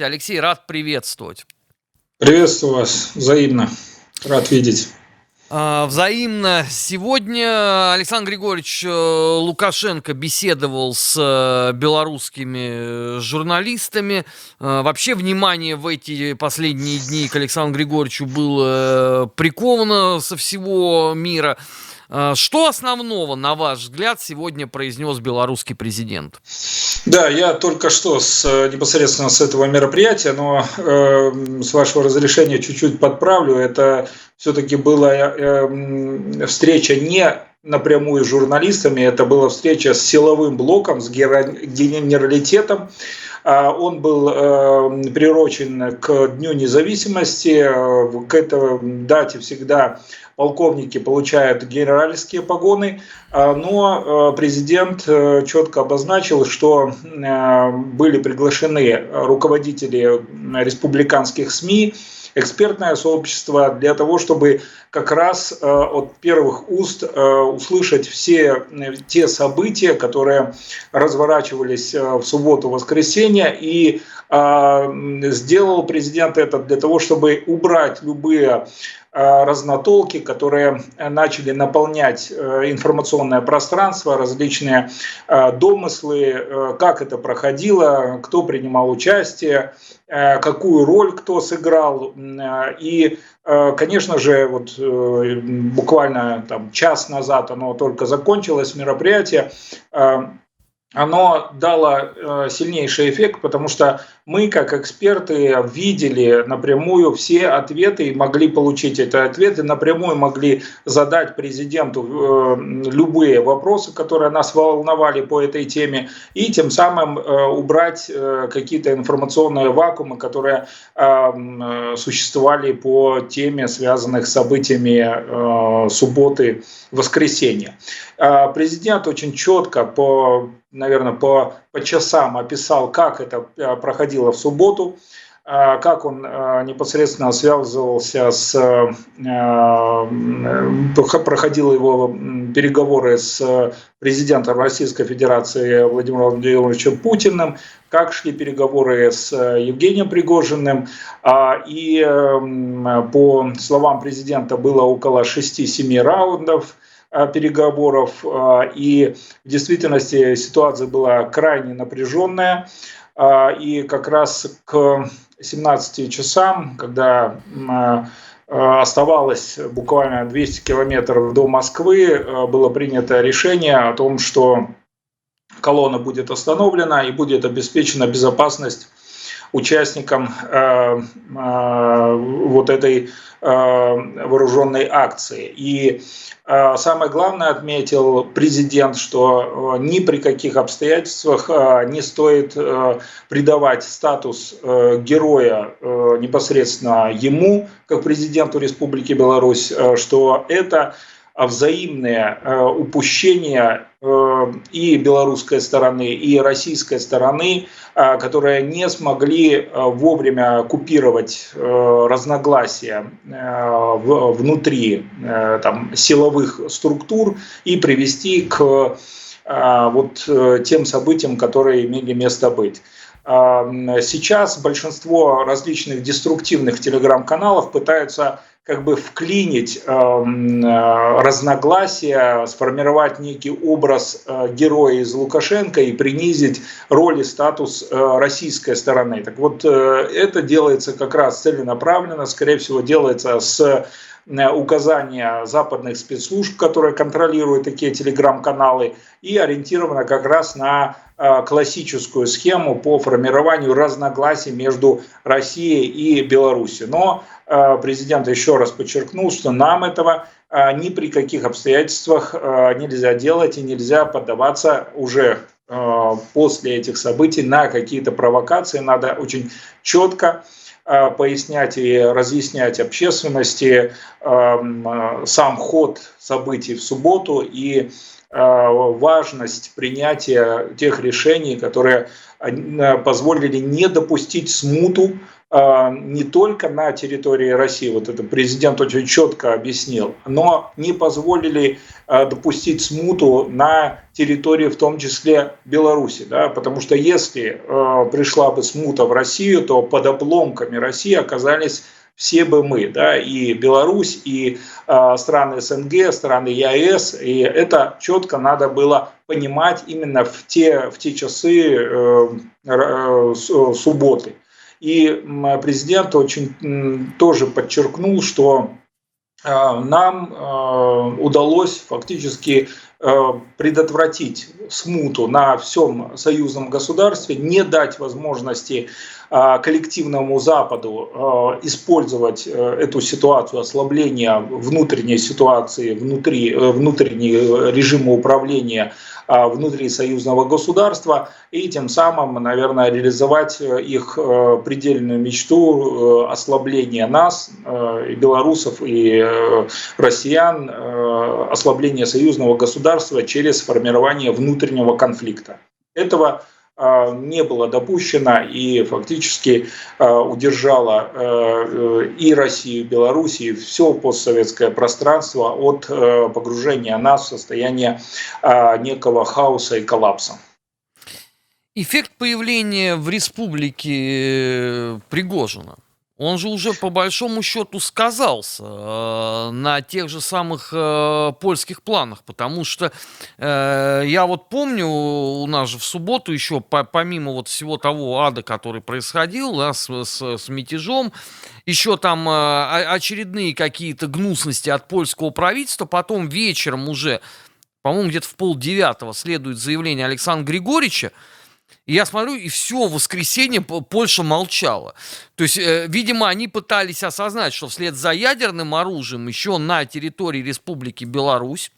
Алексей, рад приветствовать. Приветствую вас, взаимно. Рад видеть. А, взаимно. Сегодня Александр Григорьевич э, Лукашенко беседовал с э, белорусскими журналистами. Э, вообще внимание в эти последние дни к Александру Григорьевичу было приковано со всего мира. А, что основного, на ваш взгляд, сегодня произнес белорусский президент? Да, я только что с, непосредственно с этого мероприятия, но э, с вашего разрешения чуть-чуть подправлю. Это все-таки была э, встреча не напрямую с журналистами, это была встреча с силовым блоком, с генералитетом. А, он был э, приурочен к Дню независимости. К этой дате всегда полковники получают генеральские погоны, а, но э, президент э, четко обозначил, что были приглашены руководители республиканских СМИ, экспертное сообщество для того, чтобы как раз э, от первых уст э, услышать все э, те события, которые разворачивались в субботу-воскресенье. И сделал президент это для того, чтобы убрать любые разнотолки, которые начали наполнять информационное пространство, различные домыслы, как это проходило, кто принимал участие, какую роль кто сыграл. И Э, конечно же, вот э, буквально там час назад оно только закончилось мероприятие. Оно дало э, сильнейший эффект, потому что мы, как эксперты, видели напрямую все ответы и могли получить эти ответы, напрямую могли задать президенту э, любые вопросы, которые нас волновали по этой теме, и тем самым э, убрать какие-то информационные вакуумы, которые существовали по теме, связанных с событиями субботы, воскресенья. Президент очень четко по наверное, по, по часам описал, как это э, проходило в субботу, э, как он э, непосредственно связывался с, проходил его переговоры с президентом Российской Федерации Владимиром Владимировичем Путиным, как шли переговоры с Евгением Пригожиным. А, и по словам президента было около 6-7 раундов переговоров. Э, и в действительности ситуация была крайне напряженная. Э, и как раз к 17 часам, когда оставалось буквально 200 километров до Москвы, было принято решение о том, что колонна будет остановлена и будет обеспечена безопасность участникам вот этой вооруженной акции. И а, самое главное отметил президент, что э, ни при каких обстоятельствах э, не стоит э, придавать статус героя непосредственно ему, как президенту Республики Беларусь, что это взаимные упущения и белорусской стороны, и российской стороны, которые не смогли вовремя купировать разногласия внутри там, силовых структур и привести к вот тем событиям, которые имели место быть. Сейчас большинство различных деструктивных телеграм-каналов пытаются как бы вклинить эм, э, разногласия, сформировать некий образ э, героя из Лукашенко и принизить роль и статус э, российской стороны. Так вот, это делается как раз целенаправленно, скорее всего, делается с указания западных спецслужб, которые контролируют такие телеграм-каналы, и ориентировано как раз на классическую схему по формированию разногласий между Россией и Беларусью. Но Э, президент еще раз подчеркнул, что нам этого э, ни при каких обстоятельствах э, нельзя делать и нельзя поддаваться уже после этих событий на какие-то провокации. Надо очень четко пояснять и разъяснять общественности сам ход событий в субботу и важность принятия тех решений, которые позволили не допустить смуту не только на территории России, вот это президент очень четко объяснил, но не позволили допустить смуту на территории, в том числе Беларуси. Да? Потому что если пришла бы смута в Россию, то под обломками России оказались все бы мы, да, и Беларусь, и э, страны СНГ, страны ЕАЭС, и это четко надо было понимать именно в те, в те часы э, э, субботы. И президент очень тоже подчеркнул, что нам удалось фактически предотвратить смуту на всем союзном государстве, не дать возможности а, коллективному Западу а, использовать э, эту ситуацию ослабления внутренней ситуации, внутри, э, внутреннего режима управления а, внутри союзного государства и тем самым, наверное, реализовать э, их предельную мечту ослабления нас, белорусов, и россиян, ослабления союзного государства через формирование внутреннего конфликта. Этого а, не было допущено и фактически а, удержала а, и Россию, и Беларусь, и все постсоветское пространство от погружения нас в состояние некого хаоса и коллапса. Эффект появления в республике э, Пригожина – он же уже по большому счету сказался э, на тех же самых э, польских планах, потому что э, я вот помню, у нас же в субботу еще по, помимо вот всего того ада, который происходил да, с, с, с мятежом, еще там э, очередные какие-то гнусности от польского правительства, потом вечером уже, по-моему, где-то в полдевятого следует заявление Александра Григорьевича, и я смотрю, и все, воскресенье Польша молчала. То есть, э, видимо, они пытались осознать, что вслед за ядерным оружием еще на территории Республики Беларусь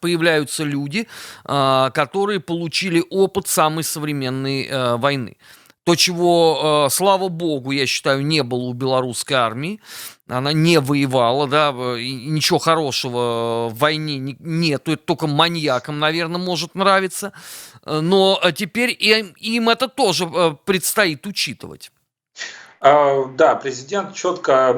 появляются люди, э, которые получили опыт самой современной э, войны. То, чего, э, слава богу, я считаю, не было у белорусской армии. Она не воевала, да, и ничего хорошего в войне нет. Это только маньякам, наверное, может нравиться. Но теперь им, им это тоже э, предстоит учитывать. А, да, президент четко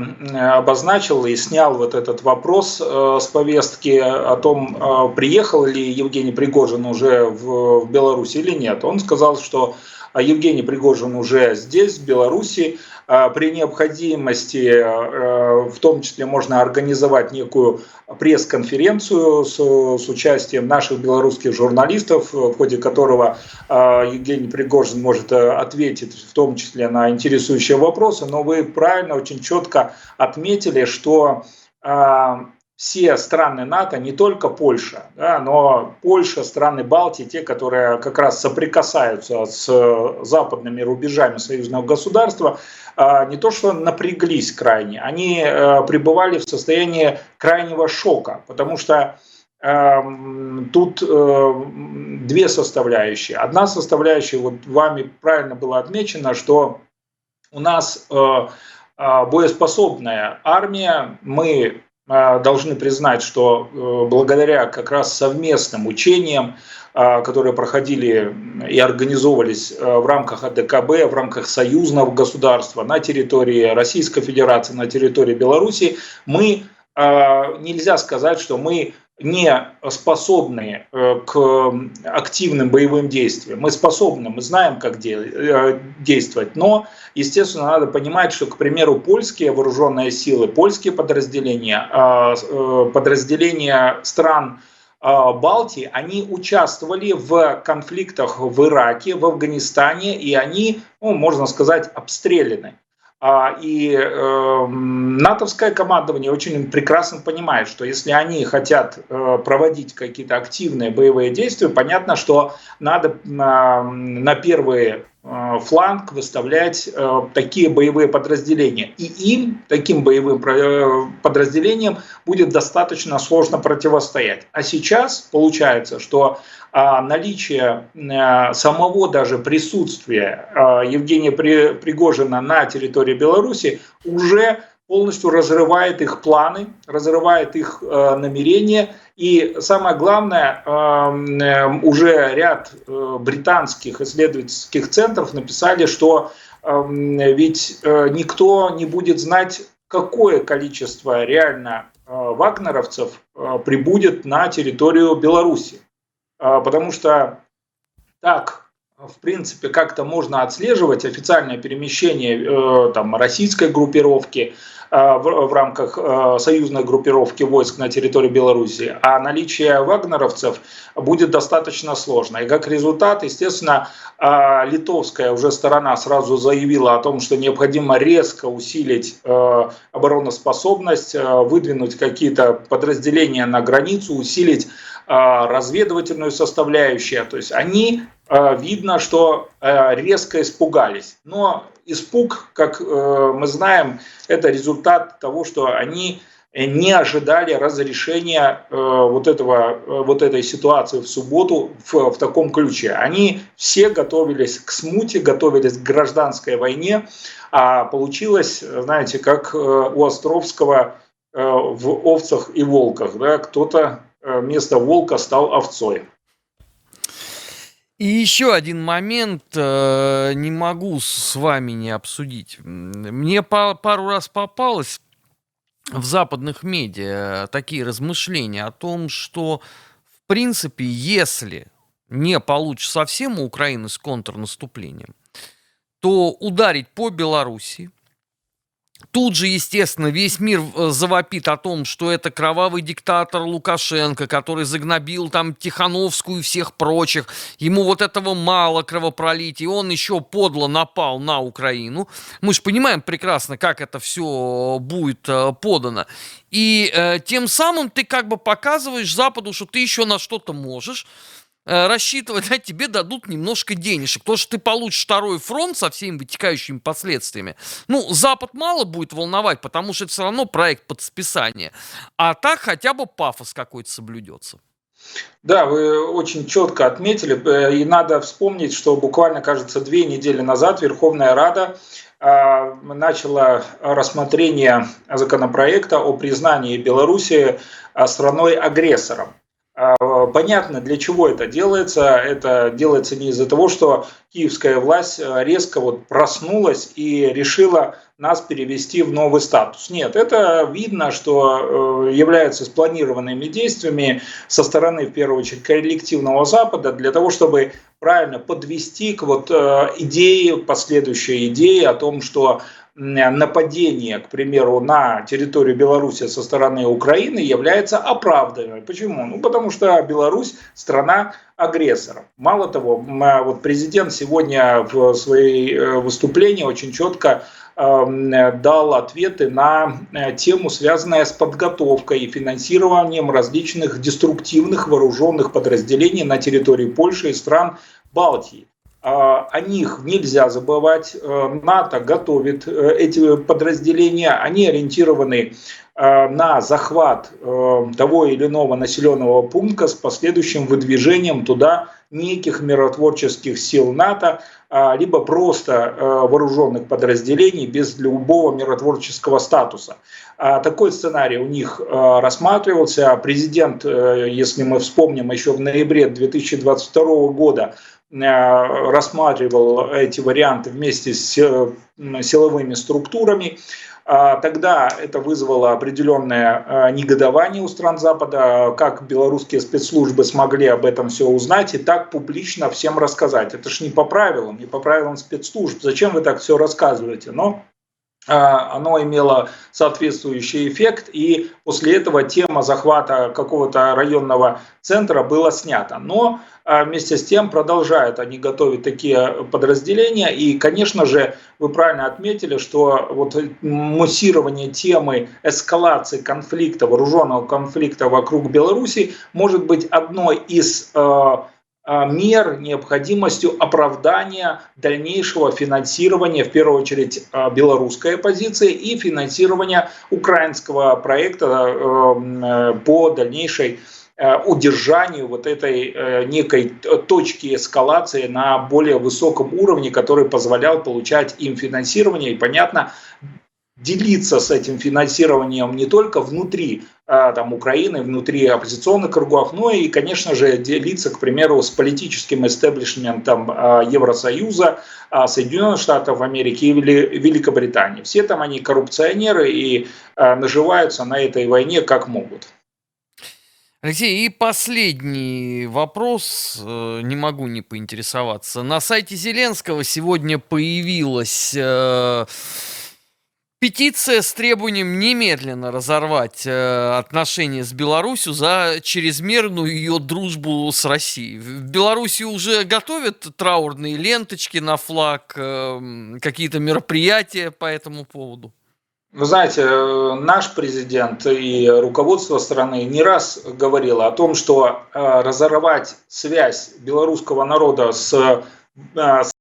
обозначил и снял вот этот вопрос э, с повестки о том, приехал ли Евгений Пригожин уже в Беларусь или нет. Он сказал, что Евгений Пригожин уже здесь, в Беларуси. А при необходимости, э, в том числе, можно организовать некую пресс-конференцию с, с участием наших белорусских журналистов, в ходе которого а, Евгений Пригожин может э, ответить в том числе на интересующие вопросы. Но вы правильно, очень четко отметили, что все страны НАТО, не только Польша, да, но Польша, страны Балтии, те, которые как раз соприкасаются с западными рубежами союзного государства, а, не то что напряглись крайне, они э, пребывали в состоянии крайнего шока, потому что эм, Тут э, две составляющие. Одна составляющая, вот вами правильно было отмечено, что у нас э, боеспособная армия, мы должны признать, что э, благодаря как раз совместным учениям, а, которые проходили и организовывались э, в рамках АДКБ, в рамках союзного государства на территории Российской Федерации, на территории Беларуси, мы а, нельзя сказать, что мы не способны э, к активным боевым действиям. Мы способны, мы знаем, как э, действовать, но, естественно, надо понимать, что, к примеру, польские вооруженные силы, польские подразделения, а, э, подразделения стран а, Балтии, они участвовали в конфликтах в Ираке, в Афганистане, и они, ну, можно сказать, обстреляны. А, и э, натовское командование очень прекрасно понимает, что если они хотят э, проводить какие-то активные боевые действия, понятно, что надо на первые фланг выставлять э, такие боевые подразделения. И им, таким боевым э, подразделениям, будет достаточно сложно противостоять. А сейчас получается, что наличие самого даже присутствия Евгения Пригожина на территории Беларуси уже полностью разрывает их планы, разрывает их э, намерения. И самое главное, э, э, уже ряд э, британских исследовательских центров написали, что ведь никто не будет знать, какое количество реально вагнеровцев прибудет на территорию Беларуси. Потому что так в принципе, как-то можно отслеживать официальное перемещение э, там, российской группировки э, в, в рамках э, союзной группировки войск на территории Беларуси, а наличие вагнеровцев будет достаточно сложно. И как результат, естественно, э, литовская уже сторона сразу заявила о том, что необходимо резко усилить э, обороноспособность, э, выдвинуть какие-то подразделения на границу, усилить э, разведывательную составляющую. То есть они видно, что э, резко испугались. Но испуг, как э, мы знаем, это результат того, что они не ожидали разрешения вот, этого, вот этой ситуации в субботу в, в таком ключе. Они все готовились к смуте, готовились к гражданской войне, а получилось, знаете, как у Островского в «Овцах и волках». Да? Кто-то вместо волка стал овцой. И еще один момент э, не могу с вами не обсудить. Мне по, пару раз попалось в западных медиа такие размышления о том, что в принципе, если не получится совсем у Украины с контрнаступлением, то ударить по Беларуси, Тут же, естественно, весь мир э, завопит о том, что это кровавый диктатор Лукашенко, который загнобил там Тихановскую и всех прочих. Ему вот этого мало кровопролития. Он еще подло напал на Украину. Мы же понимаем прекрасно, как это все будет э, подано. И э, тем самым ты как бы показываешь Западу, что ты еще на что-то можешь. Э, рассчитывать, а тебе дадут немножко денежек. То, что ты получишь второй фронт со всеми вытекающими последствиями. Ну, Запад мало будет волновать, потому что это все равно проект под списание. А так хотя бы пафос какой-то соблюдется. Да, вы очень четко отметили, э, и надо вспомнить, что буквально, кажется, две недели назад Верховная Рада а, начала рассмотрение законопроекта о признании Беларуси а, страной-агрессором. А, понятно, для чего это делается. Это делается не из-за того, что киевская власть э, резко вот проснулась и решила нас перевести в новый статус. Нет, это видно, что э, является спланированными действиями со стороны, в первую очередь, коллективного Запада для того, чтобы правильно подвести к вот э, идее, последующей идее о том, что нападение, к примеру, на территорию Беларуси со стороны Украины является оправданным. Почему? Ну, потому что Беларусь страна агрессором. Мало того, вот президент сегодня в своей э, выступлении очень четко эм, дал ответы на э, тему, связанную с подготовкой и финансированием различных деструктивных вооруженных подразделений на территории Польши и стран Балтии. А, о них нельзя забывать. Э, НАТО готовит э, эти подразделения. Они ориентированы э, на захват того или иного населенного пункта с последующим выдвижением туда неких миротворческих сил НАТО, а, либо просто вооруженных подразделений без любого миротворческого статуса. А, такой сценарий у них рассматривался. Президент, если мы вспомним, еще в ноябре 2022 года рассматривал эти варианты вместе с силовыми структурами. А тогда это вызвало определенное э, негодование у стран Запада, как белорусские спецслужбы смогли об этом все узнать и так публично всем рассказать. Это же не по правилам, не по правилам спецслужб. Зачем вы так все рассказываете? Но оно имело соответствующий эффект, и после этого тема захвата какого-то районного центра была снята. Но а, вместе с тем продолжают они готовить такие подразделения, и, конечно же, вы правильно отметили, что вот муссирование темы эскалации конфликта, вооруженного конфликта вокруг Беларуси может быть одной из а, а, мер необходимостью оправдания дальнейшего финансирования, в первую очередь, а, белорусской оппозиции и финансирования украинского проекта э, по дальнейшей э, удержанию вот этой э, некой точки эскалации на более высоком уровне, который позволял получать им финансирование. И понятно, делиться с этим финансированием не только внутри там, Украины внутри оппозиционных кругов, ну и, конечно же, делиться, к примеру, с политическим истеблишментом Евросоюза, Соединенных Штатов Америки и Великобритании. Все там они коррупционеры и наживаются на этой войне как могут. Алексей, и последний вопрос, э, не могу не поинтересоваться. На сайте Зеленского сегодня появилась э, петиция с требованием немедленно разорвать э, отношения с Беларусью за чрезмерную ее дружбу с Россией. В Беларуси уже готовят траурные ленточки на флаг, какие-то мероприятия по этому поводу. Вы знаете, э, наш президент и руководство страны не раз говорило о том, что э, разорвать связь белорусского народа с, э, с э,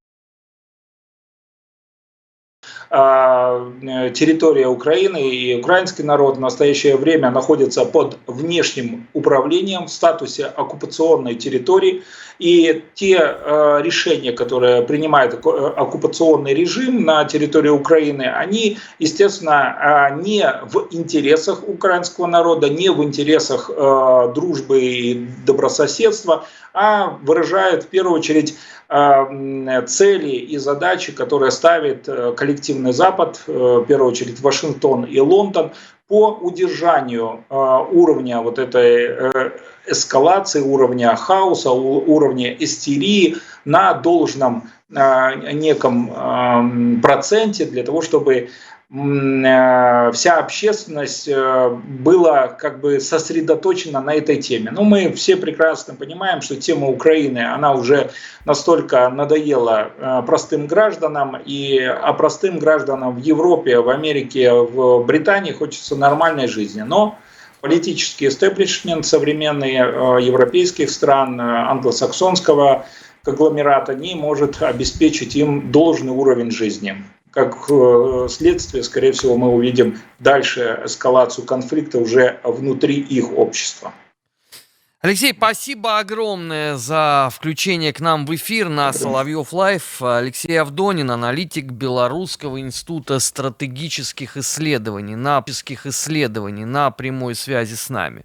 территория Украины и украинский народ в настоящее время находится под внешним управлением в статусе оккупационной территории. И те э, решения, которые принимает оккупационный режим на территории Украины, они, естественно, э, не в интересах украинского народа, не в интересах дружбы и добрососедства, а выражают в первую очередь цели и задачи, которые ставит коллективный Запад, э, в первую очередь Вашингтон и Лондон, по удержанию э, уровня вот этой э, эскалации, уровня хаоса, уровня истерии на должном неком проценте для того, чтобы Э, вся общественность э, была как бы сосредоточена на этой теме. Но мы все прекрасно понимаем, что тема Украины, она уже настолько надоела э, простым гражданам, и а простым гражданам в Европе, в Америке, в Британии хочется нормальной жизни. Но политический истеблишмент современный европейских стран, англосаксонского конгломерата не может обеспечить им должный уровень жизни как э, следствие, скорее всего, мы увидим дальше эскалацию конфликта уже внутри их общества. Алексей, спасибо огромное за включение к нам в эфир на Соловьев Live. Алексей Авдонин, аналитик Белорусского института стратегических исследований, на исследований на прямой связи с нами.